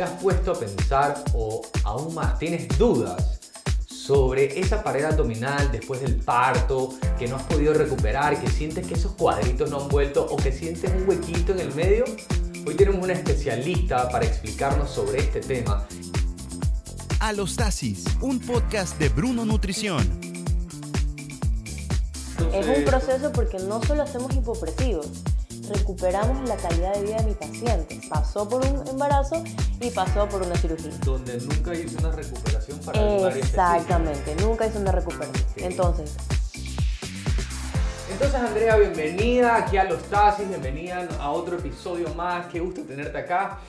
¿Te has puesto a pensar o aún más tienes dudas sobre esa pared abdominal después del parto que no has podido recuperar, que sientes que esos cuadritos no han vuelto o que sientes un huequito en el medio? Hoy tenemos una especialista para explicarnos sobre este tema. Alostasis, un podcast de Bruno Nutrición. Es un proceso porque no solo hacemos hipopresivos, recuperamos la calidad de vida de mi paciente. Pasó por un embarazo y pasó por una cirugía. Donde nunca hizo una recuperación para Exactamente, nunca hizo una recuperación. Entonces. Entonces, Andrea, bienvenida aquí a Los Tasis, bienvenida a otro episodio más. Qué gusto tenerte acá.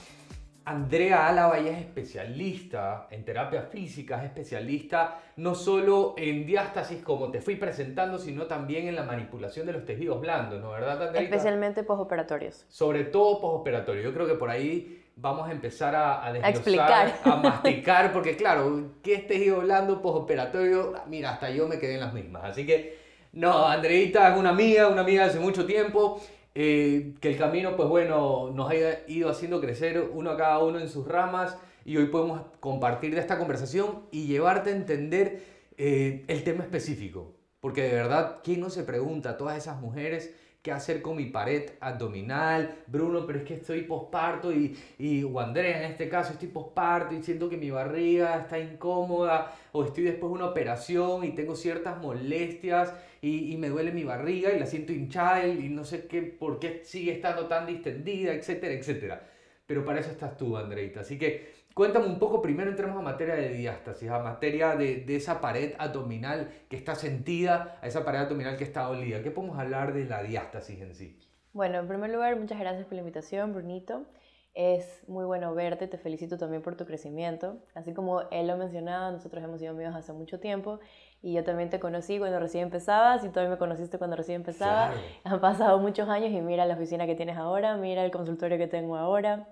Andrea Álava es especialista en terapia física, es especialista no solo en diástasis como te fui presentando, sino también en la manipulación de los tejidos blandos, ¿no verdad, Andrea? Especialmente posoperatorios. Sobre todo posoperatorios. Yo creo que por ahí vamos a empezar a, a explicar, a masticar, porque claro, ¿qué es tejido blando posoperatorio? Mira, hasta yo me quedé en las mismas. Así que, no, Andreita es una amiga, una amiga hace mucho tiempo. Eh, que el camino, pues bueno, nos haya ido haciendo crecer uno a cada uno en sus ramas y hoy podemos compartir de esta conversación y llevarte a entender eh, el tema específico. Porque de verdad, ¿quién no se pregunta a todas esas mujeres qué hacer con mi pared abdominal, Bruno, pero es que estoy posparto y, y o Andrea en este caso estoy posparto y siento que mi barriga está incómoda o estoy después de una operación y tengo ciertas molestias y, y me duele mi barriga y la siento hinchada y no sé qué, por qué sigue estando tan distendida, etcétera, etcétera. Pero para eso estás tú, Andreita. Así que Cuéntame un poco, primero entremos a materia de diástasis, a materia de, de, esa pared abdominal que está sentida, a esa pared abdominal que está dolida. ¿Qué podemos hablar de la diástasis en sí? Bueno, en primer lugar, muchas gracias por la invitación, Brunito. Es muy bueno verte, te felicito también por tu crecimiento. Así como él lo mencionaba, nosotros hemos sido amigos hace mucho tiempo y yo también te conocí cuando recién empezabas y tú también me conociste cuando recién empezaba. Han pasado muchos años y mira la oficina que tienes ahora, mira el consultorio que tengo ahora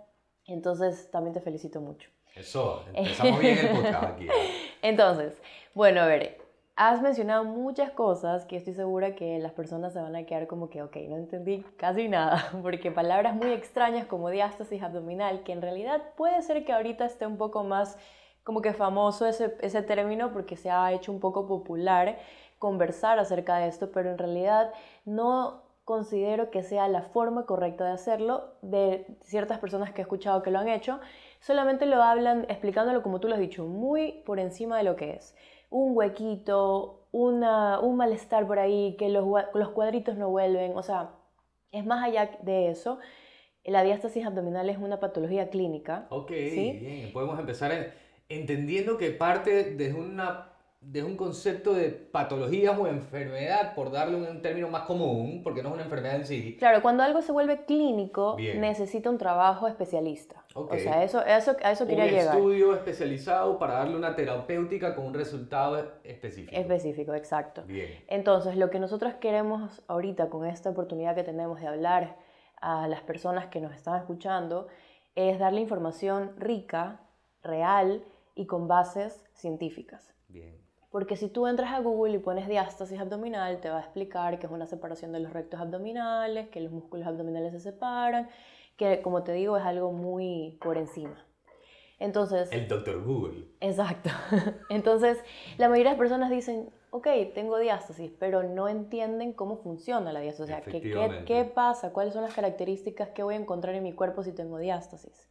entonces, también te felicito mucho. Eso, empezamos bien el podcast aquí. Entonces, bueno, a ver, has mencionado muchas cosas que estoy segura que las personas se van a quedar como que, ok, no entendí casi nada, porque palabras muy extrañas como diástasis abdominal, que en realidad puede ser que ahorita esté un poco más como que famoso ese, ese término porque se ha hecho un poco popular conversar acerca de esto, pero en realidad no considero que sea la forma correcta de hacerlo de ciertas personas que he escuchado que lo han hecho. Solamente lo hablan explicándolo como tú lo has dicho, muy por encima de lo que es. Un huequito, una, un malestar por ahí, que los, los cuadritos no vuelven, o sea, es más allá de eso. La diástasis abdominal es una patología clínica. Ok, bien. Podemos empezar entendiendo que parte de una de un concepto de patología o enfermedad, por darle un término más común, porque no es una enfermedad en sí. Claro, cuando algo se vuelve clínico, necesita un trabajo especialista. O sea, eso, eso, a eso quería llegar. Un estudio especializado para darle una terapéutica con un resultado específico. Específico, exacto. Bien. Entonces, lo que nosotros queremos ahorita con esta oportunidad que tenemos de hablar a las personas que nos están escuchando es darle información rica, real y con bases científicas. Bien. Porque si tú entras a Google y pones diástasis abdominal, te va a explicar que es una separación de los rectos abdominales, que los músculos abdominales se separan, que como te digo es algo muy por encima. Entonces... El doctor Google. Exacto. Entonces, la mayoría de las personas dicen, ok, tengo diástasis, pero no entienden cómo funciona la diástasis. O sea, ¿qué, qué, qué pasa? ¿Cuáles son las características que voy a encontrar en mi cuerpo si tengo diástasis?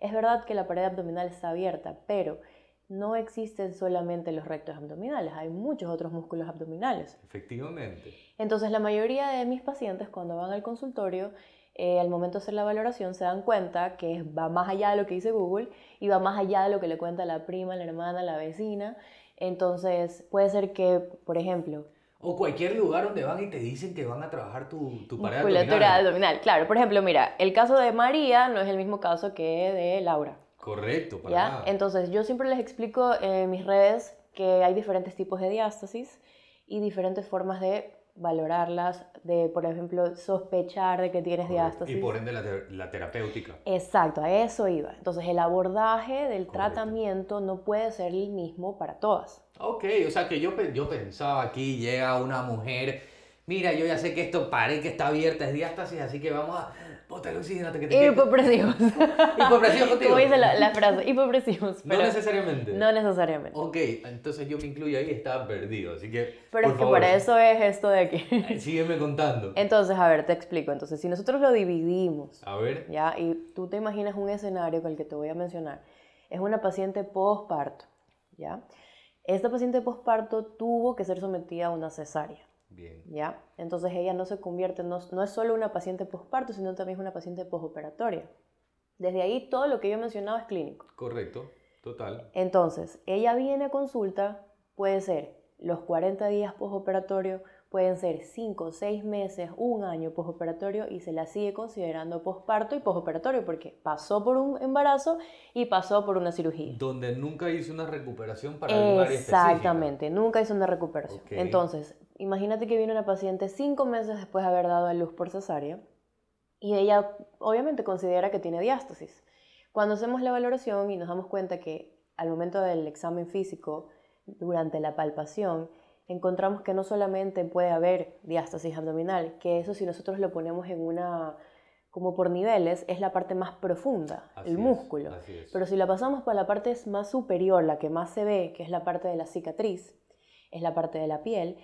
Es verdad que la pared abdominal está abierta, pero no existen solamente los rectos abdominales, hay muchos otros músculos abdominales. Efectivamente. Entonces la mayoría de mis pacientes cuando van al consultorio, eh, al momento de hacer la valoración se dan cuenta que va más allá de lo que dice Google y va más allá de lo que le cuenta la prima, la hermana, la vecina. Entonces puede ser que, por ejemplo, o cualquier lugar donde van y te dicen que van a trabajar tu, tu pared abdominal. abdominal. Claro, por ejemplo, mira, el caso de María no es el mismo caso que de Laura. Correcto, para ¿Ya? Entonces, yo siempre les explico en mis redes que hay diferentes tipos de diástasis y diferentes formas de valorarlas, de, por ejemplo, sospechar de que tienes diástasis. Y por ende la, terapéutica. Exacto, a eso iba. Entonces, el abordaje del tratamiento no puede ser el mismo para todas. Ok, o sea que yo, yo pensaba aquí, llega una mujer, mira, yo ya sé que esto pared que está abierta es diástasis, así que vamos a bota el oxígeno que te Hipopresivos. Hipopresivos contigo. Como dice la, la frase, hipopresivos. No necesariamente. No necesariamente. Ok, entonces yo me incluyo ahí estaba perdido, así que. Pero es que por eso es esto de aquí. Sígueme contando. Entonces, a ver, te explico. Entonces, si nosotros lo dividimos. A ver. Ya, y tú te imaginas un escenario con el que te voy a mencionar. Es una paciente postparto. ¿Ya? Esta paciente postparto tuvo que ser sometida a una cesárea. Bien. ¿Ya? Entonces ella no se convierte, no, no es solo una paciente postparto, sino también es una paciente postoperatoria. Desde ahí todo lo que yo he mencionado es clínico. Correcto, total. Entonces, ella viene a consulta, puede ser los 40 días postoperatorio, pueden ser 5, 6 meses, un año postoperatorio y se la sigue considerando posparto y postoperatorio porque pasó por un embarazo y pasó por una cirugía. Donde nunca hizo una recuperación para el Exactamente, nunca hizo una recuperación. Entonces, imagínate que viene una paciente 5 meses después de haber dado a luz por cesárea y ella obviamente considera que tiene diástasis. Cuando hacemos la valoración y nos damos cuenta que al momento del examen físico, durante la palpación, encontramos que no solamente puede haber diástasis abdominal, que eso si nosotros lo ponemos en una como por niveles, es la parte más profunda, el músculo. Pero si la pasamos por la parte más superior, la que más se ve, que es la parte de la cicatriz, es la parte de la piel,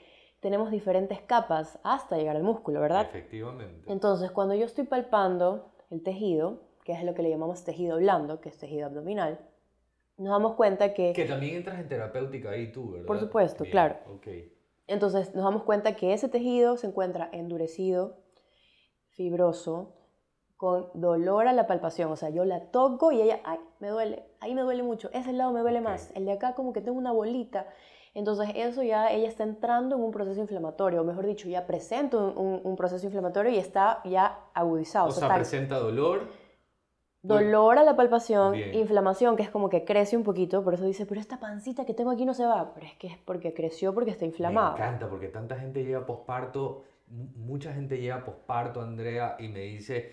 tenemos diferentes capas hasta llegar al músculo, ¿verdad? Efectivamente. Entonces, cuando yo estoy palpando el tejido, que es lo que le llamamos tejido blando, que es tejido abdominal, nos damos cuenta que... Que también entras en terapéutica ahí tú, ¿verdad? Por supuesto, claro. Entonces nos damos cuenta que ese tejido se encuentra endurecido, fibroso, con dolor a la palpación. O sea, yo la toco y ella, ay, me duele, ahí me duele mucho, ese lado me duele más, el de acá como que tengo una bolita. Entonces eso ya, ella está entrando en un proceso inflamatorio, o mejor dicho, ya presenta un, proceso inflamatorio y está ya agudizado. O, sea, presenta dolor Dolor a la palpación, inflamación, que es como que crece un poquito, por eso dice, pero esta pancita que tengo aquí no se va, pero es que es porque creció porque está inflamada. Me encanta, porque tanta gente llega posparto, mucha gente llega posparto, Andrea, y me dice,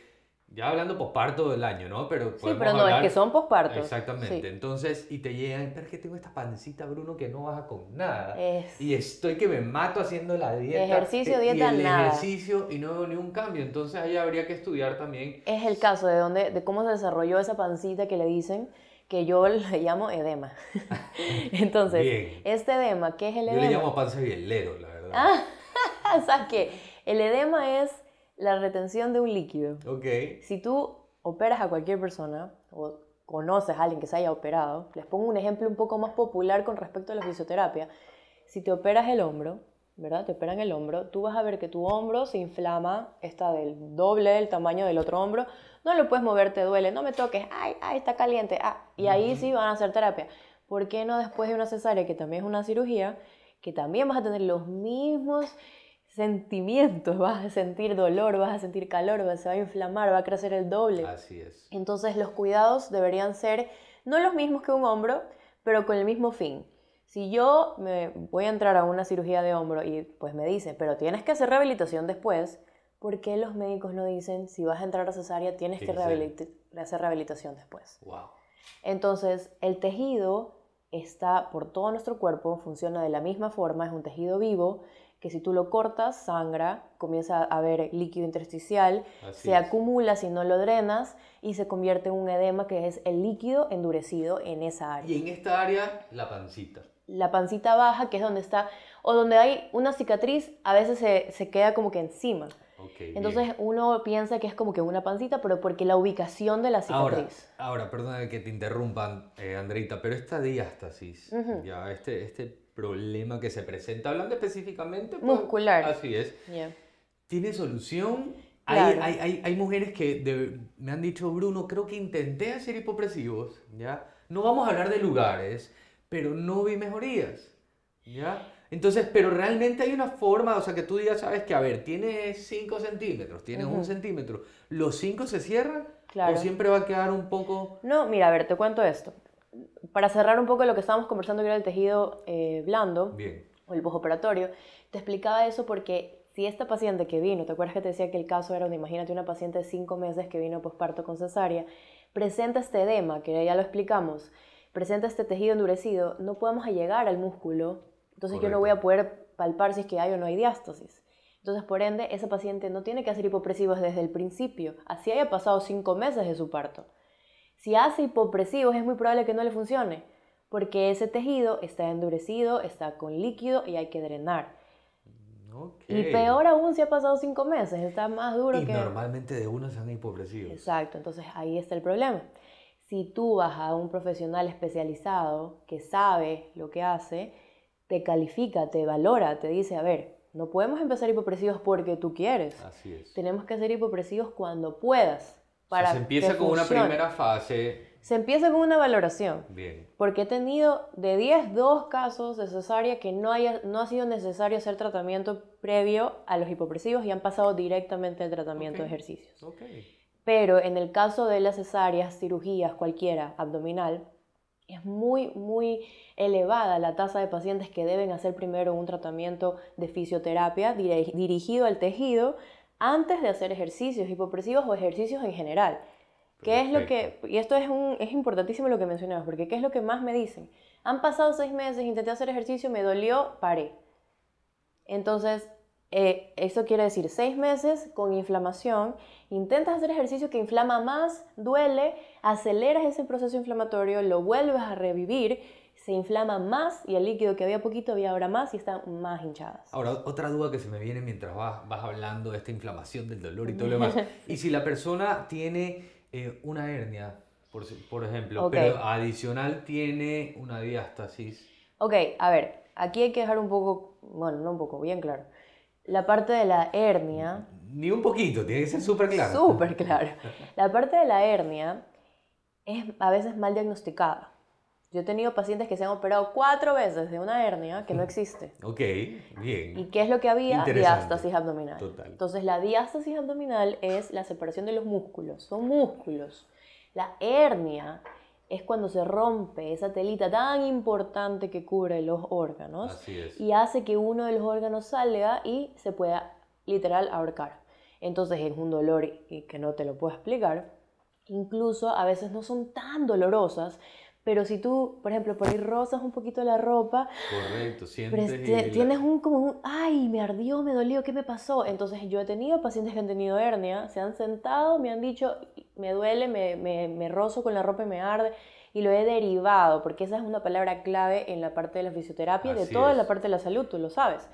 ya hablando posparto del año, ¿no? Pero sí, pero no, es que son pospartos. Exactamente. Entonces, y te llegan, pero es que tengo esta pancita, Bruno, que no baja con nada. Y estoy que me mato haciendo la dieta. Ejercicio, dieta, y el nada. ejercicio y no veo ni un cambio. Entonces, ahí habría que estudiar también. Es el caso de, dónde, de cómo se desarrolló esa pancita que le dicen que yo le llamo edema. Entonces, este edema, ¿qué es el edema? Yo le llamo panza bielero, la verdad. Ah, ¿sabes qué? El edema es la retención de un líquido. Okay. Si tú operas a cualquier persona o conoces a alguien que se haya operado, les pongo un ejemplo un poco más popular con respecto a la fisioterapia. Si te operas el hombro, ¿verdad? Te operan el hombro, tú vas a ver que tu hombro se inflama, está del doble del tamaño del otro hombro, no lo puedes mover, te duele, no me toques, ay, ay, está caliente, ah, y ahí sí van a hacer terapia. ¿Por qué no después de una cesárea, que también es una cirugía, que también vas a tener los mismos sentimientos, vas a sentir dolor, vas a sentir calor, se va a inflamar, va a crecer el doble. Así es. Entonces los cuidados deberían ser no los mismos que un hombro, pero con el mismo fin. Si yo me voy a entrar a una cirugía de hombro y pues me dice, pero tienes que hacer rehabilitación después, ¿por qué los médicos no dicen, si vas a entrar a cesárea, tienes que hacer rehabilitación después? Wow. Entonces, el tejido está por todo nuestro cuerpo, funciona de la misma forma, es un tejido vivo que si tú lo cortas, sangra, comienza a haber líquido intersticial, se acumula si no lo drenas y se convierte en un edema que es el líquido endurecido en esa área. Y en esta área, la pancita. La pancita baja, que es donde está, o donde hay una cicatriz, a veces se, se queda como que encima. Entonces uno piensa que es como que una pancita, pero porque la ubicación de la cicatriz. Ahora, ahora perdona que te interrumpan, eh, Andreita, pero esta diástasis, ya, este, este problema que se presenta, hablando específicamente... Pues, Muscular. Así es. ¿Tiene solución? Hay, hay, hay, hay, mujeres que me han dicho, Bruno, creo que intenté hacer hipopresivos, ¿ya? No vamos a hablar de lugares, pero no vi mejorías, ¿ya? Entonces, pero realmente hay una forma, o sea, que tú digas, sabes que, a ver, tiene 5 centímetros, tiene un centímetro, ¿los 5 se cierran? Claro. ¿O siempre va a quedar un poco...? No, mira, a ver, te cuento esto para cerrar un poco lo que estábamos conversando, que era el tejido eh, blando, o el postoperatorio, te explicaba eso porque si esta paciente que vino, ¿te acuerdas que te decía que el caso era, imagínate una paciente de 5 meses que vino posparto con cesárea, presenta este edema, que ya lo explicamos, presenta este tejido endurecido, no podemos llegar al músculo, entonces yo no voy a poder palpar si es que hay o no hay diástasis. Entonces, por ende, ese paciente no tiene que hacer hipopresivos desde el principio, así haya pasado cinco meses de su parto. Si hace hipopresivos, es muy probable que no le funcione, porque ese tejido está endurecido, está con líquido y hay que drenar. Y peor aún si ha pasado cinco meses, está más duro y que... normalmente de uno se han hipopresivos. Exacto, entonces ahí está el problema. Si tú vas a un profesional especializado que sabe lo que hace, te califica, te valora, te dice, a ver, no podemos empezar hipopresivos porque tú quieres. Así es. Tenemos que hacer hipopresivos cuando puedas. Para se empieza con una primera fase. Se empieza con una valoración. Bien. Porque he tenido de 10, dos casos de cesárea que no, haya, no ha sido necesario hacer tratamiento previo a los hipopresivos y han pasado directamente al tratamiento de ejercicios. Okay. Pero en el caso de las cesáreas, cirugías, cualquiera, abdominal, es muy, muy elevada la tasa de pacientes que deben hacer primero un tratamiento de fisioterapia dirigido al tejido antes de hacer ejercicios hipopresivos o ejercicios en general. ¿Qué es lo que, y esto es, un, es importantísimo lo que mencionabas, porque ¿qué es lo que más me dicen? Han pasado seis meses, intenté hacer ejercicio, me dolió, paré. Entonces, eh, eso quiere decir seis meses con inflamación, intentas hacer ejercicio que inflama más, duele, aceleras ese proceso inflamatorio, lo vuelves a revivir, se inflama más y el líquido que había poquito había ahora más y están más hinchadas. Ahora, otra duda que se me viene mientras vas, vas hablando de esta inflamación del dolor y todo lo demás. y si la persona tiene eh, una hernia, por, por ejemplo, pero adicional tiene una diástasis. Ok, a ver, aquí hay que dejar un poco, bueno, no un poco, bien claro la parte de la hernia... Ni un poquito, tiene que ser súper claro. Súper claro. La parte de la hernia es a veces mal diagnosticada. Yo he tenido pacientes que se han operado cuatro veces de una hernia que no existe. Ok, bien. ¿Y qué es lo que había? Diástasis abdominal. Total. Entonces, la diástasis abdominal es la separación de los músculos. Son músculos. La hernia es cuando se rompe esa telita tan importante que cubre los órganos y hace que uno de los órganos salga y se pueda literal ahorcar. Entonces es un dolor que no te lo puedo explicar. Incluso a veces no son tan dolorosas, pero si tú, por ejemplo, por ahí rozas un poquito la ropa, Correcto, sientes tienes un como un, ay, me ardió, me dolió, ¿qué me pasó? Entonces yo he tenido pacientes que han tenido hernia, se han sentado, me han dicho, me duele, me, me, me rozo con la ropa y me arde, y lo he derivado, porque esa es una palabra clave en la parte de la fisioterapia y de toda la parte de la salud, tú lo sabes.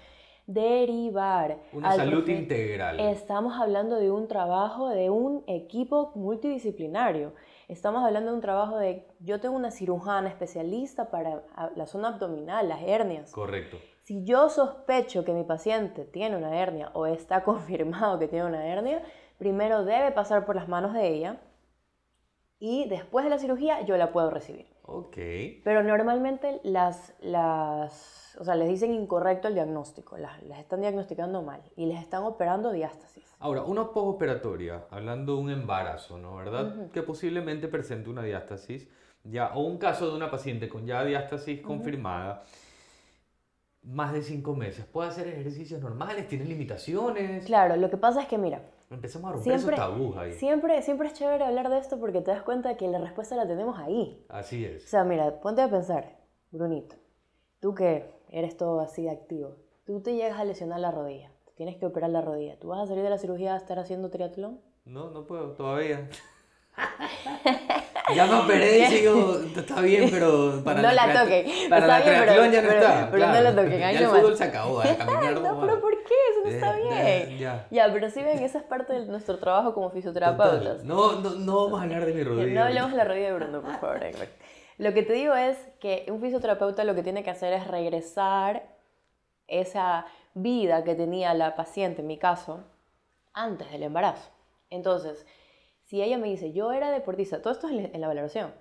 Derivar. Una salud integral. Estamos hablando de un trabajo de un equipo multidisciplinario. Estamos hablando de un trabajo de, yo tengo una cirujana especialista para la zona abdominal, las hernias. Correcto. Si yo sospecho que mi paciente tiene una hernia o está confirmado que tiene una hernia, primero debe pasar por las manos de ella y después de la cirugía yo la puedo recibir. Ok. Pero normalmente las, las, o sea, les dicen incorrecto el diagnóstico, las, las están diagnosticando mal y les están operando diástasis. Ahora, una postoperatoria, hablando de un embarazo, ¿no? ¿Verdad? Que posiblemente presente una diástasis, ya, o un caso de una paciente con ya diástasis confirmada, más de cinco meses, ¿puede hacer ejercicios normales? ¿Tiene limitaciones? Claro, lo que pasa es que, mira, Empezamos a romper siempre, esos tabús ahí. Siempre, siempre es chévere hablar de esto porque te das cuenta de que la respuesta la tenemos ahí. Así es. O sea, mira, ponte a pensar, Brunito, tú que eres todo así activo, tú te llegas a lesionar la rodilla, tienes que operar la rodilla, ¿tú vas a salir de la cirugía a estar haciendo triatlón? No, no puedo, todavía. ya me operé y digo, está bien, pero para no la, toquen. Para la triatlón ya no está. Pero no la toquen, ya el fútbol se acabó, a caminar No, pero ¿por qué? Eso está bien. Ya, ya. pero si ven, esa es parte de nuestro trabajo como fisioterapeutas. No, no, no vamos a hablar de mi rodilla. No hablemos de la rodilla de Bruno, por favor. Lo que te digo es que un fisioterapeuta lo que tiene que hacer es regresar esa vida que tenía la paciente, en mi caso, antes del embarazo. Entonces, si ella me dice, yo era deportista, todo esto es en la valoración.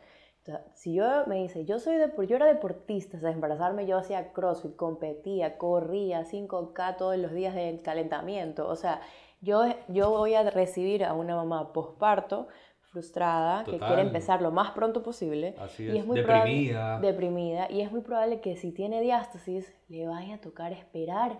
Si yo me dice, yo, soy de, yo era deportista, o sea, embarazarme yo hacía crossfit, competía, corría 5K todos los días de calentamiento, o sea, yo, yo voy a recibir a una mamá posparto frustrada, que quiere empezar lo más pronto posible. Así es. Y es muy deprimida. deprimida. Y es muy probable que si tiene diástasis, le vaya a tocar esperar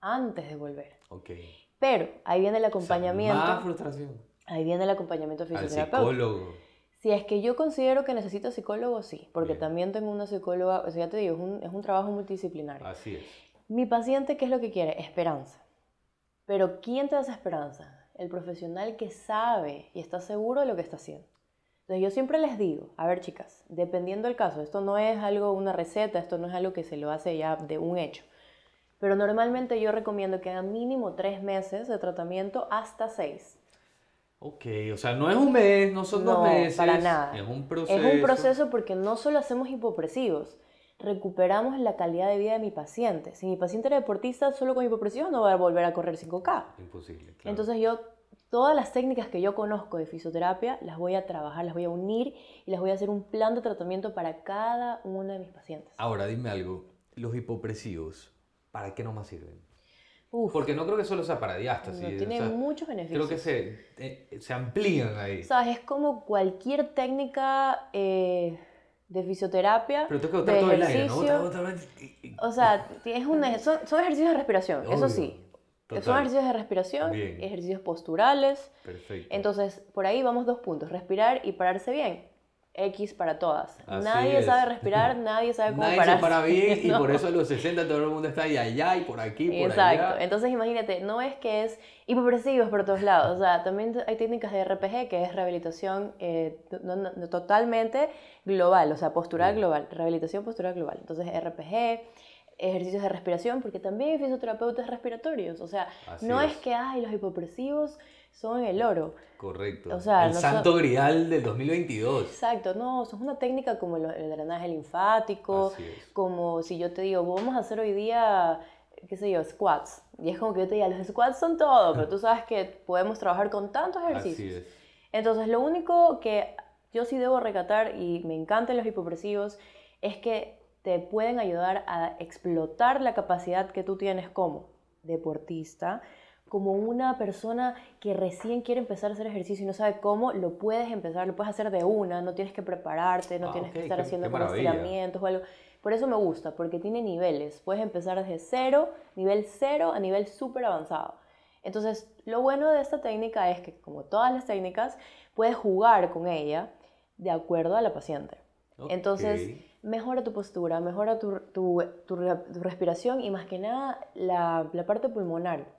antes de volver. Ok. Pero ahí viene el acompañamiento. más frustración. Ahí viene el acompañamiento fisioterapéutico. Al psicólogo. Si es que yo considero que necesito psicólogo, sí, porque también tengo una psicóloga, o sea, ya te digo, es un, es un trabajo multidisciplinario. Así es. Mi paciente, ¿qué es lo que quiere? Esperanza. Pero ¿quién te da esa esperanza? El profesional que sabe y está seguro de lo que está haciendo. Entonces yo siempre les digo, a ver chicas, dependiendo del caso, esto no es algo, una receta, esto no es algo que se lo hace ya de un hecho. Pero normalmente yo recomiendo que hagan mínimo tres meses de tratamiento hasta seis. Ok, o sea, no es un mes, no son dos meses. para nada. Es un proceso. Es un proceso porque no solo hacemos hipopresivos, recuperamos la calidad de vida de mi paciente. Si mi paciente era deportista, solo con hipopresivos no va a volver a correr 5K. Imposible. Claro. Entonces yo, todas las técnicas que yo conozco de fisioterapia, las voy a trabajar, las voy a unir y las voy a hacer un plan de tratamiento para cada uno de mis pacientes. Ahora, dime algo. Los hipopresivos, ¿para qué no más sirven? Porque no creo que solo sea para diástasis. No, tiene muchos beneficios. Creo que se, eh, se amplían ahí. O sea, es como cualquier técnica... Eh, de fisioterapia. Pero tengo que botar todo el aire, ¿no? O sea, es una, son, ejercicios de respiración, eso sí. Son ejercicios de respiración, ejercicios posturales. Perfecto. Entonces, por ahí vamos dos puntos, respirar y pararse bien. X para todas. nadie sabe respirar, nadie sabe cómo nadie pararse. se para bien y por eso a los 60 todo el mundo está ahí allá y por aquí, por Exacto. Entonces imagínate, no es que es hipopresivos por todos lados. O sea, también hay técnicas de RPG que es rehabilitación eh, totalmente global, o sea, postural global, rehabilitación postural global. Entonces RPG, ejercicios de respiración, porque también hay fisioterapeutas respiratorios. O sea, no es. es que hay los hipopresivos son el oro. Correcto. O sea, el santo grial del 2022. Exacto, no, es una técnica como el, drenaje linfático, como si yo te digo, vamos a hacer hoy día, qué sé yo, squats. Y es como que yo te diga, los squats son todo, pero tú sabes que podemos trabajar con tantos ejercicios. Así es. Entonces, lo único que yo sí debo recatar, y me encantan los hipopresivos, es que te pueden ayudar a explotar la capacidad que tú tienes como deportista, como una persona que recién quiere empezar a hacer ejercicio y no sabe cómo, lo puedes empezar, lo puedes hacer de una, no tienes que prepararte, no ah, tienes que estar haciendo estiramientos o algo. Por eso me gusta, porque tiene niveles. Puedes empezar desde cero, nivel cero, a nivel súper avanzado. Entonces, lo bueno de esta técnica es que, como todas las técnicas, puedes jugar con ella de acuerdo a la paciente. Entonces, mejora tu postura, mejora tu, tu, tu, respiración y más que nada la, la parte pulmonar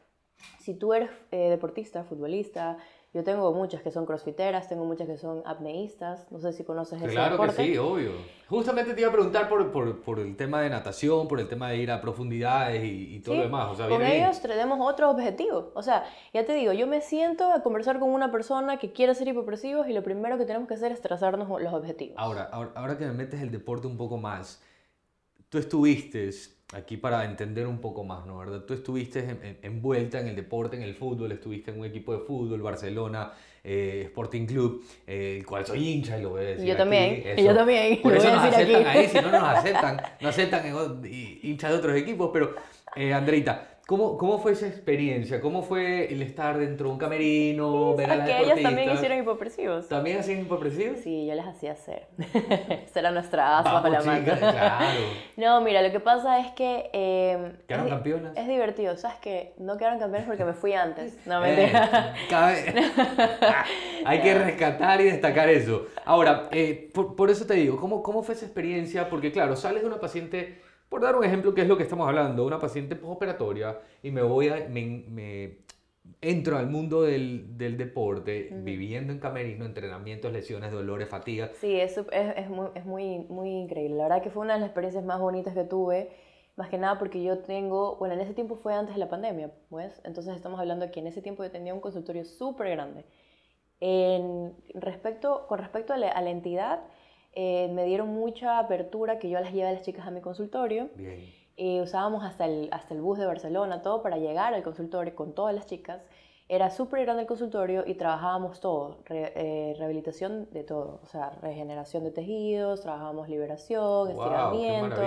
si tú eres eh, deportista, futbolista, yo tengo muchas que son crossfiteras, tengo muchas que son apneístas, no sé si conoces ese Claro que sí, obvio. Justamente te iba a preguntar por, por, por, el tema de natación, por el tema de ir a profundidades y, todo lo demás. O sea, con ellos tenemos otros objetivos. O sea, ya te digo, yo me siento a conversar con una persona que quiere ser hipopresivos y lo primero que tenemos que hacer es trazarnos los objetivos. Ahora, ahora, ahora que me metes el deporte un poco más, tú estuviste aquí para entender un poco más, ¿no? ¿verdad? Tú estuviste envuelta en el deporte, en el fútbol, estuviste en un equipo de fútbol, Barcelona, eh, Sporting Club, eh, el cual soy hincha y lo voy a decir. Yo también, yo también. Por eso nos aceptan ahí, si no nos aceptan, no aceptan hinchas de otros equipos, pero eh, Andreita, ¿Cómo, ¿Cómo fue esa experiencia? ¿Cómo fue el estar dentro de un camerino, ver a las que ellos también hicieron hipopresivos. ¿También hacían hipopresivos? Sí, yo les hacía hacer. Esa era nuestra asa bajo la mano. claro. No, mira, lo que pasa es que... Eh, ¿Quedaron campeonas? Es divertido. ¿Sabes que No quedaron campeones porque me fui antes. No, me eh, Hay que rescatar y destacar eso. Ahora, eh, por, por, eso te digo, ¿cómo, ¿cómo fue esa experiencia? Porque claro, sales de una paciente por dar un ejemplo, que es lo que estamos hablando, una paciente postoperatoria y me voy a, me, entro al mundo del, del deporte, viviendo en camerino, entrenamientos, lesiones, dolores, fatiga. Sí, eso es, es, muy, es muy, muy increíble. La verdad que fue una de las experiencias más bonitas que tuve, más que nada porque yo tengo, bueno, en ese tiempo fue antes de la pandemia, pues, entonces estamos hablando que en ese tiempo yo tenía un consultorio súper grande. En respecto, con respecto a la entidad, eh, me dieron mucha apertura que yo las llevé a las chicas a mi consultorio. Bien. Usábamos hasta el, hasta el bus de Barcelona, todo para llegar al consultorio con todas las chicas. Era súper grande el consultorio y trabajábamos todo, eh, rehabilitación de todo, o sea, regeneración de tejidos, trabajábamos liberación, estiramiento.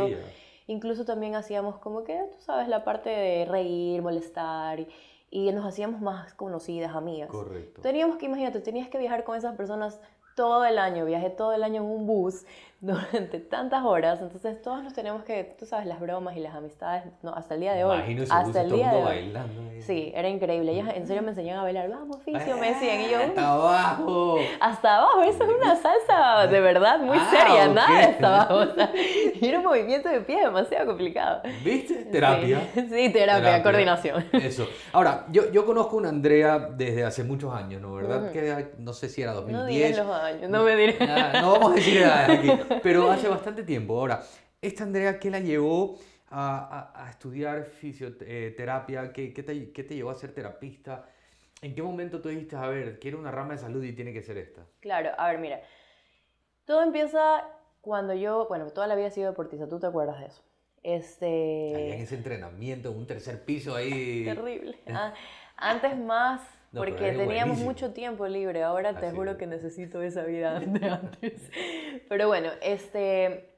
Incluso también hacíamos como que, tú sabes, la parte de reír, molestar y, y nos hacíamos más conocidas, amigas. Correcto. Teníamos que, imagínate, tenías que viajar con esas personas todo el año, viajé todo el año en un bus durante tantas horas, entonces todos nos tenemos que, tú sabes, las bromas y las amistades, no, hasta el día de hoy. Imagino hasta el todo día de mundo hoy. bailando. Sí, era increíble. Ellas en serio me enseñaban a bailar, vamos, oficio, me decían, y yo, Hasta abajo. hasta abajo, eso es una salsa de verdad muy Ah, seria, nada de hasta abajo. O sea, y era un movimiento de pie demasiado complicado. ¿Viste? Terapia. Sí, sí, terapia, coordinación. Eso. Ahora, yo, yo conozco a una Andrea desde hace muchos años, ¿no? ¿Verdad? Que no sé si era No 2010. digas los años, no me diré. Nada, no vamos a decir edades aquí, pero hace bastante tiempo. Ahora, esta Andrea, ¿qué la llevó a, a- a estudiar fisioterapia? ¿Qué, qué te, qué te llevó a ser terapista? ¿En qué momento tú dijiste, a ver, quiero una rama de salud y tiene que ser esta? Claro, a ver, mira. Todo empieza cuando yo, bueno, toda la vida he sido deportista, tú te acuerdas de eso. Allá en Este. ese entrenamiento, en un tercer piso ahí. Terrible. Ah, antes más, No, porque teníamos buenísimo. mucho tiempo libre. Ahora te Así juro es. que necesito esa vida de antes. Pero bueno, este.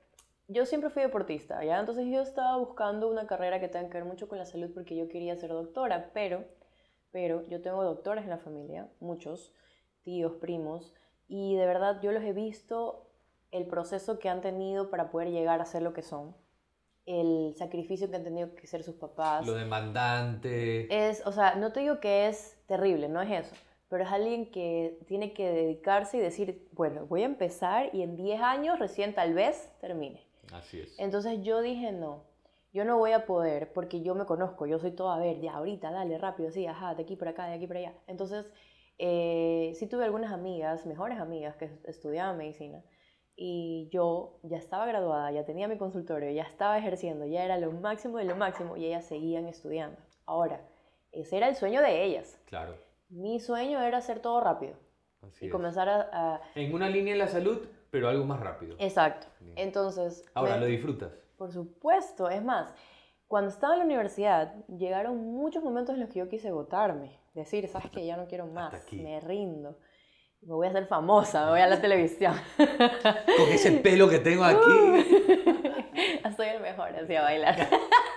Yo siempre fui deportista, ¿ya? Entonces yo estaba buscando una carrera que tenga que ver mucho con la salud porque yo quería ser doctora, pero, pero yo tengo doctores en la familia, muchos, tíos, primos, y de verdad yo los he visto el proceso que han tenido para poder llegar a ser lo que son, el sacrificio que han tenido que ser sus papás. Lo demandante. Es, o sea, no te digo que es terrible, no es eso, pero es alguien que tiene que dedicarse y decir, bueno, voy a empezar y en 10 años recién tal vez termine. Así es. Entonces yo dije, no, yo no voy a poder porque yo me conozco, yo soy toda verde, ya ahorita, dale, rápido, sí, ajá, de aquí para acá, de aquí para allá. Entonces, eh, sí tuve algunas amigas, mejores amigas que estudiaban medicina y yo ya estaba graduada, ya tenía mi consultorio, ya estaba ejerciendo, ya era lo máximo de lo máximo y ellas seguían estudiando. Ahora, ese era el sueño de ellas. Claro. Mi sueño era hacer todo rápido Así y es. comenzar a... a- En una línea en la salud, pero algo más rápido. Exacto. Bien. Entonces... Ahora, me- lo disfrutas. Por supuesto, es más, cuando estaba en la universidad llegaron muchos momentos en los que yo quise votarme, decir, sabes que ya no quiero más, me rindo, me voy a hacer famosa, me voy a la televisión. Con ese pelo que tengo aquí, Soy el mejor, así a bailar.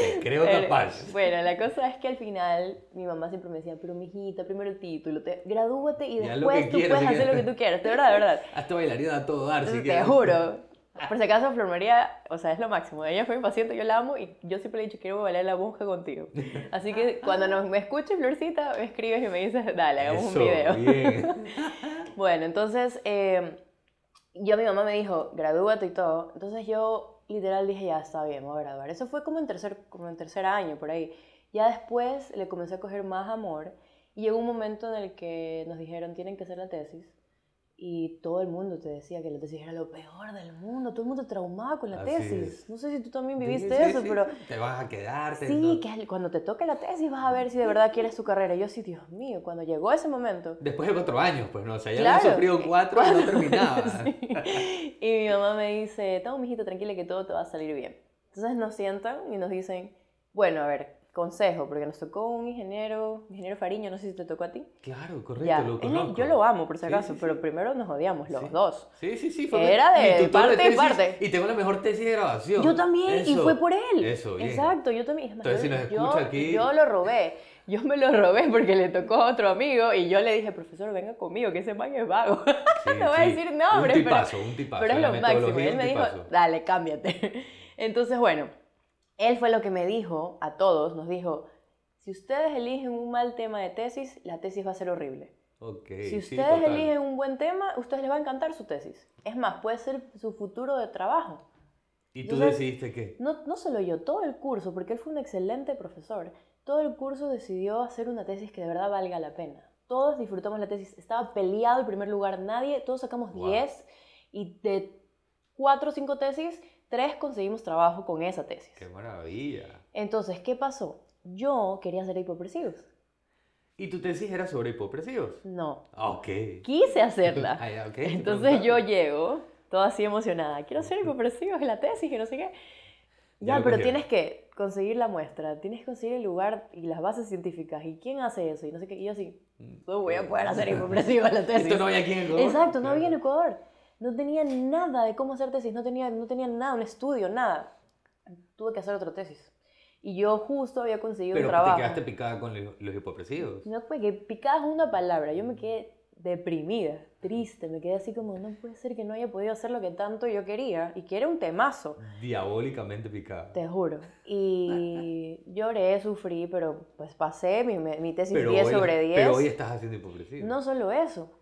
te creo Pero, capaz. Bueno, la cosa es que al final mi mamá siempre me decía, pero mijita, primero el título, te, gradúate y Ya después tú quieras, puedes hacer lo que tú quieras, de verdad, de verdad. Hasta bailarina a todo dar, si te quieres. juro. Por si acaso, Flor María, o sea, es lo máximo. Ella fue mi paciente, yo la amo y yo siempre le he dicho, quiero bailar la monja contigo. Así que cuando nos, me escuches, Florcita, me escribes y me dices, dale, hagamos Eso, un video. bien. Bueno, entonces, eh, yo mi mamá me dijo, gradúate y todo. Entonces yo literal dije, ya está bien, me voy a graduar. Eso fue como en tercer, como en tercer año, por ahí. Ya después le comencé a coger más amor y llegó un momento en el que nos dijeron, tienen que hacer la tesis. Y todo el mundo te decía que la tesis era lo peor del mundo, todo el mundo traumado con la Así tesis. es. No sé si tú también viviste sí, eso, sí. pero Te vas a quedarte. sí, no- que cuando te toque la tesis vas a ver si de verdad quieres tu carrera. Yo sí, Dios mío, cuando llegó ese momento, Después de cuatro años, pues no, o sea, ya Claro. había sufrido cuatro y no terminaba. Sí. Y mi mamá me dice, toma, mijito, tranquila que todo te va a salir bien. Entonces nos sientan y nos dicen, bueno, a ver, consejo, porque nos tocó un ingeniero, ingeniero Fariño, no sé si te tocó a ti. Claro, correcto, lo conozco. yo lo amo, por si acaso, sí, sí. pero primero nos odiamos los dos. Sí, sí, sí. Era de parte y tesis, parte. Y tengo la mejor tesis de grabación. Yo también, y fue por él. Eso, bien. Exacto, yo también. Entonces, si yo- nos yo, escucha aquí- yo lo robé. Yo me lo robé porque le tocó a otro amigo y yo le dije, profesor, venga conmigo, que ese man es vago. No voy a decir nombres, Un pero- tipazo, un tipazo. Pero es lo máximo. Él me dijo, dale, cámbiate. Entonces, bueno, él fue lo que me dijo a todos, nos dijo, si ustedes eligen un mal tema de tesis, la tesis va a ser horrible. Ok, Si ustedes eligen un buen tema, a ustedes les va a encantar su tesis. Es más, puede ser su futuro de trabajo. ¿Y tú Entonces- decidiste qué? No, no solo yo, todo el curso, porque él fue un excelente profesor, todo el curso decidió hacer una tesis que de verdad valga la pena. Todos disfrutamos la tesis, estaba peleado el primer lugar, nadie, todos sacamos Wow. 10 y de 4 o 5 tesis, 3 conseguimos trabajo con esa tesis. ¡Qué maravilla! Entonces, ¿qué pasó? Yo quería hacer hipopresivos. ¿Y tu tesis era sobre hipopresivos? No, Ah, ok. quise hacerla. Ah, ya, ok, te Entonces yo llego, toda así emocionada, quiero hacer hipopresivos en la tesis, que no sé qué. Ya Ya, pero tienes que conseguir la muestra, tienes que conseguir el lugar y las bases científicas. ¿Y quién hace eso? Y no sé qué. Y yo así, no voy a poder hacer hipopresivos en la tesis. Mm. Esto no había aquí en Ecuador. Exacto, no había en Ecuador. No tenía nada de cómo hacer tesis, no tenía, no tenía nada, un estudio, nada. Tuve que hacer otra tesis. Y yo justo había conseguido Pero un te trabajo. quedaste picada con los, los hipopresivos. No, pues que picada es una palabra. Yo me quedé deprimida, triste, me quedé así como, no puede ser que no haya podido hacer lo que tanto yo quería y que era un temazo. Diabólicamente picada. Te juro. Y lloré, sufrí, pero pues pasé mi, mi tesis 10 sobre 10. Pero hoy estás haciendo hipopresivos. No solo eso.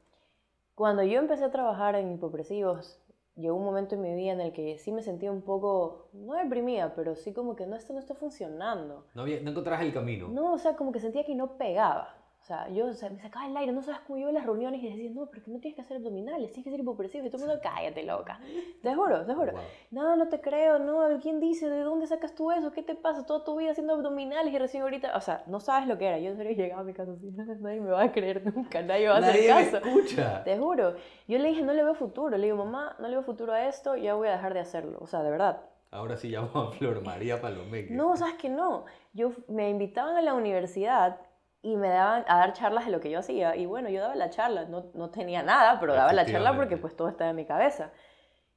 Cuando yo empecé a trabajar en hipopresivos, llegó un momento en mi vida en el que sí me sentía un poco, no deprimida, pero sí como que no, esto no está funcionando. No, había, no encontrabas el camino. No, o sea, como que sentía que no pegaba. O sea, yo o me sacaba el aire, no sabes cómo yo en las reuniones y decía, no, pero que no tienes que hacer abdominales, tienes que ser hipopresivo. Y todo el mundo, cállate, loca. Te juro, te juro. No, no te creo, no. ¿Quién dice? ¿De dónde sacas tú eso? ¿Qué te pasa? Toda tu vida haciendo abdominales y recién ahorita. O sea, no sabes lo que era. Yo en serio llegaba a mi casa así, nadie me va a creer nunca, nadie va a hacer caso. Me escucha. Te juro. Yo le dije, no le veo futuro. Le digo, mamá, no le veo futuro a esto, ya voy a dejar de hacerlo. O sea, de verdad. Ahora sí llamo a Flor María Palomé. No, sabes que no. Yo me invitaban a la universidad y me daban a dar charlas de lo que yo hacía. Y bueno, yo daba la charla, no, no tenía nada, pero daba la charla porque pues todo estaba en mi cabeza.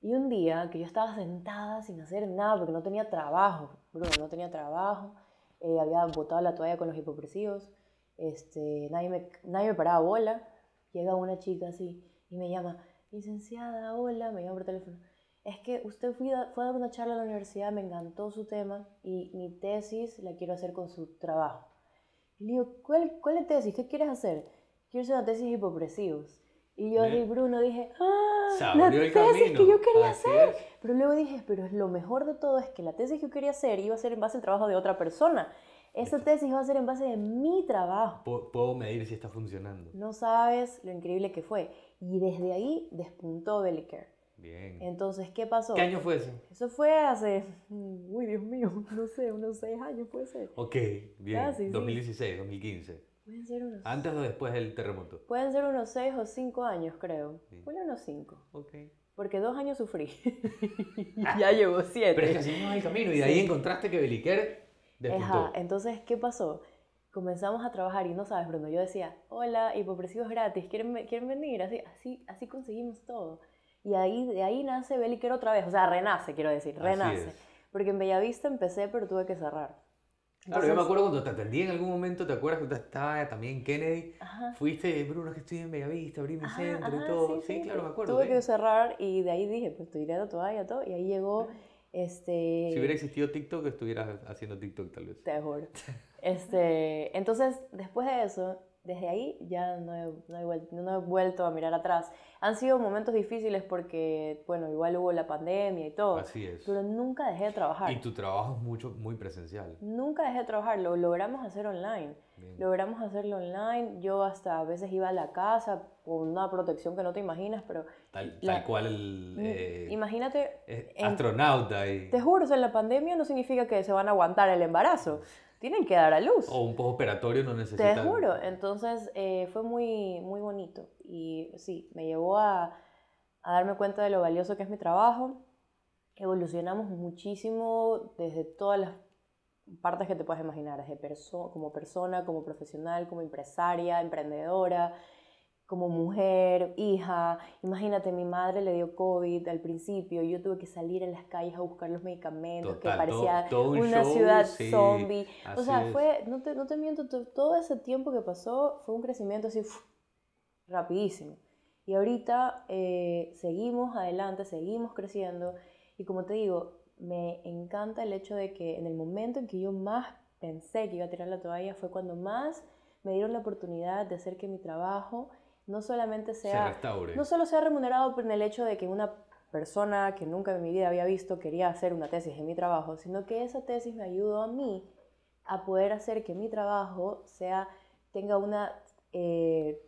Y un día que yo estaba sentada sin hacer nada porque no tenía trabajo, Bruno, no tenía trabajo, eh, había botado la toalla con los hipopresivos, este, nadie, me, nadie me paraba bola, llega una chica así y me llama, licenciada, hola, me llama por teléfono, es que usted fue a, fue a dar una charla a la universidad, me encantó su tema y mi tesis la quiero hacer con su trabajo. Le digo, ¿cuál, ¿cuál es tesis? ¿Qué quieres hacer? Quiero hacer una tesis de hipopresivos. Y yo, de Bruno, dije, ¡ah! La tesis que yo quería hacer. Pero luego dije, pero lo mejor de todo es que la tesis que yo quería hacer iba a ser en base al trabajo de otra persona. Esa tesis va a ser en base de mi trabajo. Puedo medir si está funcionando. No sabes lo increíble que fue. Y desde ahí despuntó Bellicare. Bien. Entonces, ¿qué pasó? ¿Qué año fue eso? Eso fue hace, uy, Dios mío, no sé, unos seis años puede ser. Ok, bien. 2016, 2015. Pueden ser unos... ¿Antes o después del terremoto? Pueden ser unos seis o cinco años, creo. Bueno, unos cinco. Ok. Porque dos años sufrí. ya llevo siete. Pero es que no el camino. Y de ahí encontraste que Beliquer despuntó. Ajá, entonces, ¿qué pasó? Comenzamos a trabajar y no sabes, Bruno, yo decía, hola, hipopresivos gratis, ¿quieren, ¿quieren venir? Así, así, así conseguimos todo. Y ahí, de ahí nace Belliker otra vez, o sea, renace, quiero decir, renace. Porque en Bellavista empecé, pero tuve que cerrar. claro, yo me acuerdo cuando te atendí en algún momento, ¿te acuerdas cuando estaba también en Kennedy? Fuiste, Bruno, que estoy en Bellavista, abrí mi centro y todo. Sí, claro, me acuerdo. Tuve que cerrar y de ahí dije, pues estoy tirando todavía todo. Y ahí llegó este... Si hubiera existido TikTok, estuvieras haciendo TikTok tal vez. Te juro. Este, entonces, después de eso, desde ahí ya no he, no, he vuelto, a mirar atrás. Han sido momentos difíciles porque, bueno, igual hubo la pandemia y todo. Así es. Pero nunca dejé de trabajar. Y tu trabajo es mucho, muy presencial. Nunca dejé de trabajar, lo logramos hacer online. Logramos hacerlo online. Yo hasta a veces iba a la casa con una protección que no te imaginas, pero... Tal, cual el... Mm, eh, imagínate... astronauta. Y... Te juro, o sea, la pandemia no significa que se van a aguantar el embarazo tienen que dar a luz. O un postoperatorio no necesita. Te juro. Entonces eh, fue muy, muy bonito. Y sí, me llevó a, a, darme cuenta de lo valioso que es mi trabajo. Evolucionamos muchísimo desde todas las partes que te puedes imaginar, desde perso como persona, como profesional, como empresaria, emprendedora como mujer, hija. Imagínate, mi madre le dio COVID al principio, yo tuve que salir en las calles a buscar los medicamentos, que parecía una ciudad zombie. O sea, fue, no te, no te miento, todo ese tiempo que pasó fue un crecimiento así rapidísimo. Y ahorita eh, seguimos adelante, seguimos creciendo. Y como te digo, me encanta el hecho de que en el momento en que yo más pensé que iba a tirar la toalla fue cuando más me dieron la oportunidad de hacer que mi trabajo no solamente sea, no solo sea remunerado por el hecho de que una persona que nunca en mi vida había visto quería hacer una tesis en mi trabajo, sino que esa tesis me ayudó a mí a poder hacer que mi trabajo sea, tenga una, eh,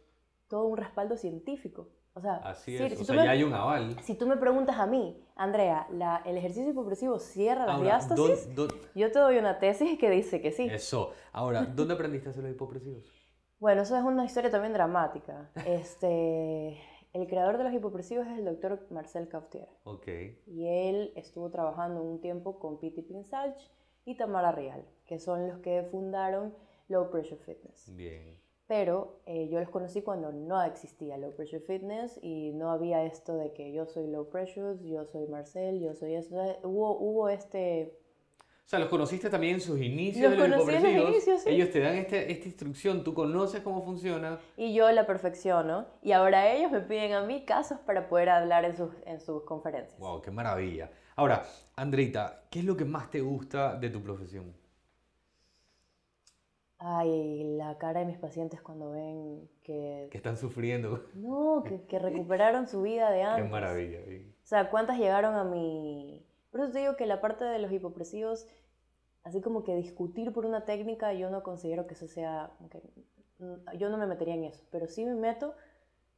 todo un respaldo científico. O sea, Así es, o sea, ya hay un aval. Si tú me preguntas a mí, Andrea, la, ¿el ejercicio hipopresivo cierra las diástasis? Yo te doy una tesis que dice que sí. Eso. Ahora, ¿dónde aprendiste a hacer los hipopresivos? Bueno, eso es una historia también dramática. Este, el creador de los hipopresivos es el doctor Marcel Cautier. Ok. Y él estuvo trabajando un tiempo con Piti Pinsach y Tamara Real, que son los que fundaron Low Pressure Fitness. Bien. Pero eh, yo los conocí cuando no existía Low Pressure Fitness y no había esto de que yo soy Low Pressure, yo soy Marcel, yo soy eso. Hubo, hubo este sea, los conociste también en sus inicios Los de los conocí en los inicios, sí. Ellos te dan este- esta instrucción, tú conoces cómo funciona. Y yo la perfecciono. Y ahora ellos me piden a mí casos para poder hablar en sus, en sus conferencias. Wow, qué maravilla. Ahora, Andreita, ¿qué es lo que más te gusta de tu profesión? Ay, la cara de mis pacientes cuando ven que... Que están sufriendo. No, que, que recuperaron su vida de Qué antes. maravilla. bien. O sea, ¿cuántas llegaron a mi...? Por eso te digo que la parte de los hipopresivos, así como que discutir por una técnica, yo no considero que eso sea... mm, yo no me metería en eso, pero sí me meto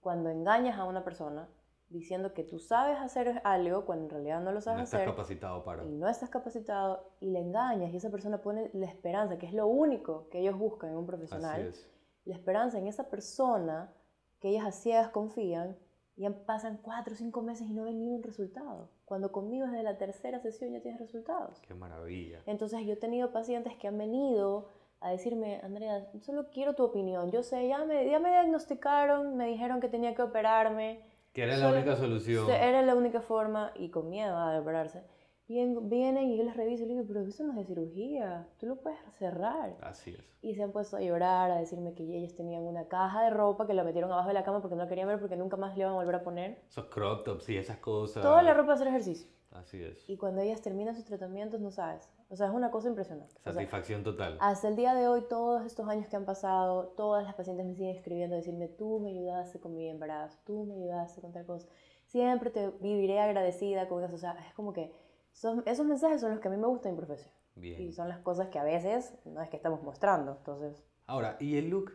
cuando engañas a una persona diciendo que tú sabes hacer algo cuando en realidad no lo sabes No estás hacer capacitado para. y no estás capacitado y le engañas y esa persona pone la esperanza, que es lo único que ellos buscan en un Así profesional, es. la esperanza en esa persona que ellas a ciegas confían ya pasan cuatro o cinco meses y no ven ni un resultado. Cuando conmigo desde la tercera sesión ya tienes resultados. Qué maravilla. Entonces yo he tenido pacientes que han venido a decirme, Andrea, solo quiero tu opinión. Yo sé, ya me, ya me diagnosticaron, me dijeron que tenía que operarme. Que era la única solución. Era la única forma y con miedo a operarse. Vienen y yo les reviso y les digo, pero eso no es de cirugía, tú lo puedes cerrar. Así es. Y se han puesto a llorar, a decirme que ellos tenían una caja de ropa que la metieron abajo de la cama porque no la querían ver porque nunca más le iban a volver a poner. Esos crop tops y esas cosas. Toda la ropa para hacer ejercicio. Así es. Y cuando ellas terminan sus tratamientos, no sabes. O sea, es una cosa impresionante. O sea, Satisfacción total. hasta el día de hoy, todos estos años que han pasado, todas las pacientes me siguen escribiendo, decirme, tú me ayudaste con mi embarazo, tú me ayudaste con tal cosa. Siempre te viviré agradecida con eso. O sea, es como que son, esos mensajes son los que a mí me gustan en mi profesión. Bien. Y son las cosas que a veces no es que estamos mostrando. Entonces, Ahora, ¿y el look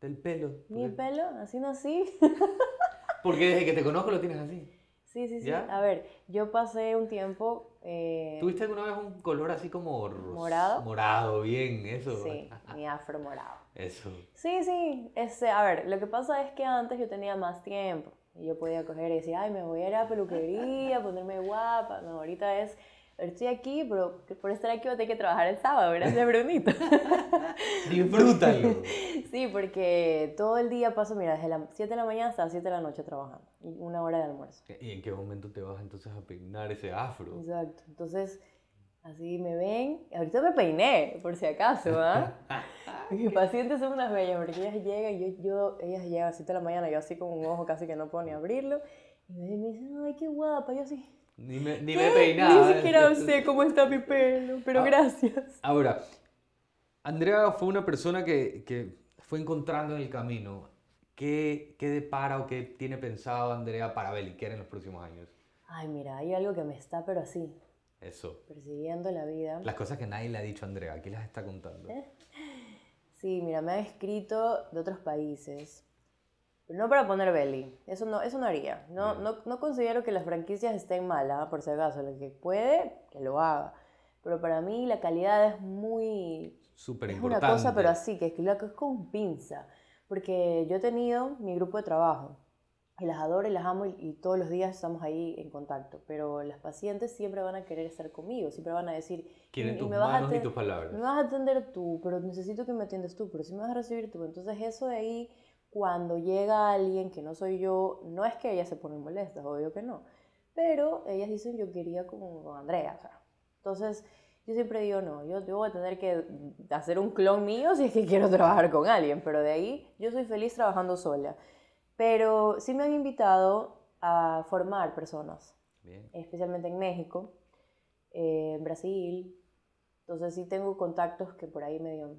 del pelo? mi pelo, así nací. Porque desde que te conozco lo tienes así. Sí, sí, sí. ¿Ya? A ver, yo pasé un tiempo... eh, ¿Tuviste alguna vez un color así como ¿Morado? Morado, bien, eso. Sí, mi afro morado. Eso. Sí, sí. Este, a ver, lo que pasa es que antes yo tenía más tiempo. Y yo podía coger y decir, ay, me voy a ir a la peluquería, ponerme guapa. No, ahorita es, estoy aquí, pero por estar aquí voy a tener que trabajar el sábado. Gracias, Brunito. Disfrútalo. sí, porque todo el día paso, mira, desde las 7 de la mañana hasta las 7 de la noche trabajando. Y una hora de almuerzo. ¿Y en qué momento te vas entonces a peinar ese afro? Exacto. Entonces, así me ven. Ahorita me peiné, por si acaso, ¿ah? Mis pacientes son unas bellas porque ellas llegan, y yo, yo, ellas llegan a las 7 de la mañana, yo así con un ojo casi que no puedo ni abrirlo. Y me dicen, ay, qué guapa. Yo así, Ni me, ni "¿Qué? me he peinado. Ni siquiera sé cómo está mi pelo, pero Ah. gracias. Ahora, Andrea fue una persona que, que fue encontrando en el camino. ¿Qué, ¿Qué depara o qué tiene pensado Andrea para Beliquer en los próximos años? Ay, mira, hay algo que me está, pero así, Eso. persiguiendo la vida. Las cosas que nadie le ha dicho a Andrea, aquí las está contando. ¿Eh? Sí, mira, me han escrito de otros países. Pero no para poner belly. Eso no, eso no haría. No, no, no considero que las franquicias estén malas, ¿ah? por si acaso. El que puede, que lo haga. Pero para mí la calidad es muy... Súper Es importante. una cosa, pero así, que es, lo- que es con pinza. Porque yo he tenido mi grupo de trabajo. Y las adoro y las amo y, y todos los días estamos ahí en contacto. Pero las pacientes siempre van a querer estar conmigo. Siempre van a decir... Quieren "Y- y tus me vas a y tus palabras. me vas a atender tú, pero necesito que me atiendas tú, pero si me vas a recibir tú. Entonces eso de ahí, cuando llega alguien que no soy yo, no es que ellas se ponen molestas, obvio que no. Pero ellas dicen, yo quería con, con Andrea. o sea. Entonces yo siempre digo, no, yo, yo voy a tener que hacer un clon mío si es que quiero trabajar con alguien, pero de ahí yo soy feliz trabajando sola. Pero sí me han invitado a formar personas Bien. especialmente en México, eh, en Brasil. Entonces sí tengo contactos que por ahí me dio.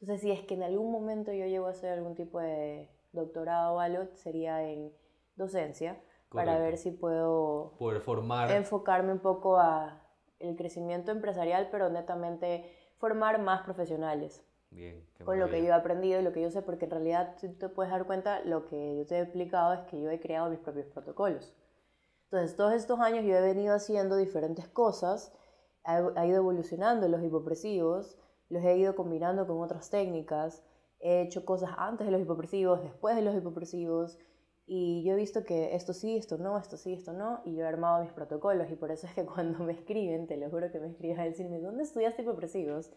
Entonces si es que en algún momento yo llego a hacer algún tipo de doctorado o algo, sería en docencia, para Correcto. ver si puedo Poder formar. enfocarme un poco a el crecimiento empresarial, pero netamente formar más profesionales Bien. qué con lo que yo he aprendido y lo que yo sé, porque en realidad si te puedes dar cuenta, lo que yo te he explicado es que yo he creado mis propios protocolos. Entonces, todos estos años yo he venido haciendo diferentes cosas, ha, ha ido evolucionando los hipopresivos, los he ido combinando con otras técnicas, he hecho cosas antes de los hipopresivos, después de los hipopresivos, y yo he visto que esto sí, esto no, esto sí, esto no, y yo he armado mis protocolos, y por eso es que cuando me escriben, te lo juro que me escriben a decirme, ¿dónde estudiaste hipopresivos?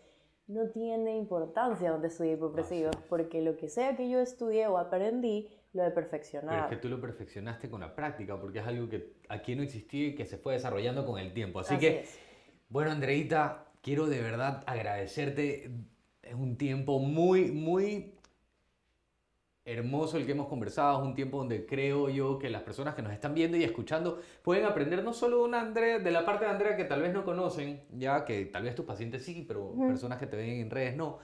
No tiene importancia dónde estudié hipopresivos, es. porque lo que sea que yo estudié o aprendí, lo he Pero perfeccionado. es que tú lo perfeccionaste con la práctica, porque es algo que aquí no existía y que se fue desarrollando con el tiempo. Así, Así que, es. bueno, Andreita, quiero de verdad agradecerte. Es un tiempo muy, muy hermoso el que hemos conversado, es un tiempo donde creo yo que las personas que nos están viendo y escuchando pueden aprender no solo de una Andrea, de la parte de Andrea que tal vez no conocen, ya que tal vez tus pacientes sí, pero personas que te ven en redes no,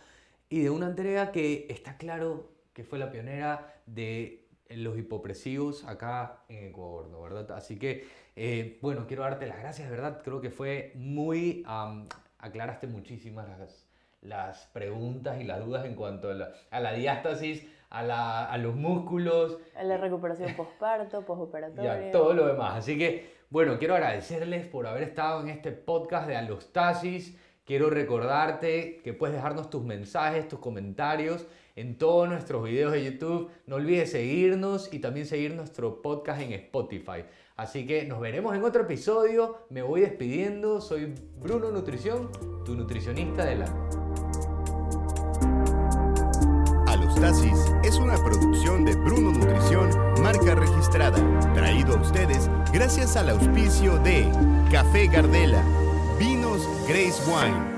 y de una Andrea que está claro que fue la pionera de los hipopresivos acá en Ecuador, ¿no? ¿verdad? Así que, eh, bueno, quiero darte las gracias, ¿verdad? Creo que fue muy, aclaraste muchísimas las, las, preguntas y las dudas en cuanto a la, a la diástasis, a, los músculos. A la recuperación postparto, postoperatoria. Y todo lo demás. Así que, bueno, quiero agradecerles por haber estado en este podcast de Alostasis. Quiero recordarte que puedes dejarnos tus mensajes, tus comentarios en todos nuestros videos de YouTube. No olvides seguirnos y también seguir nuestro podcast en Spotify. Así que nos veremos en otro episodio. Me voy despidiendo. Soy Bruno Nutrición, tu nutricionista del es una producción de Bruno Nutrición, marca registrada, traído a ustedes gracias al auspicio de Café Gardela, Vinos Grace Wine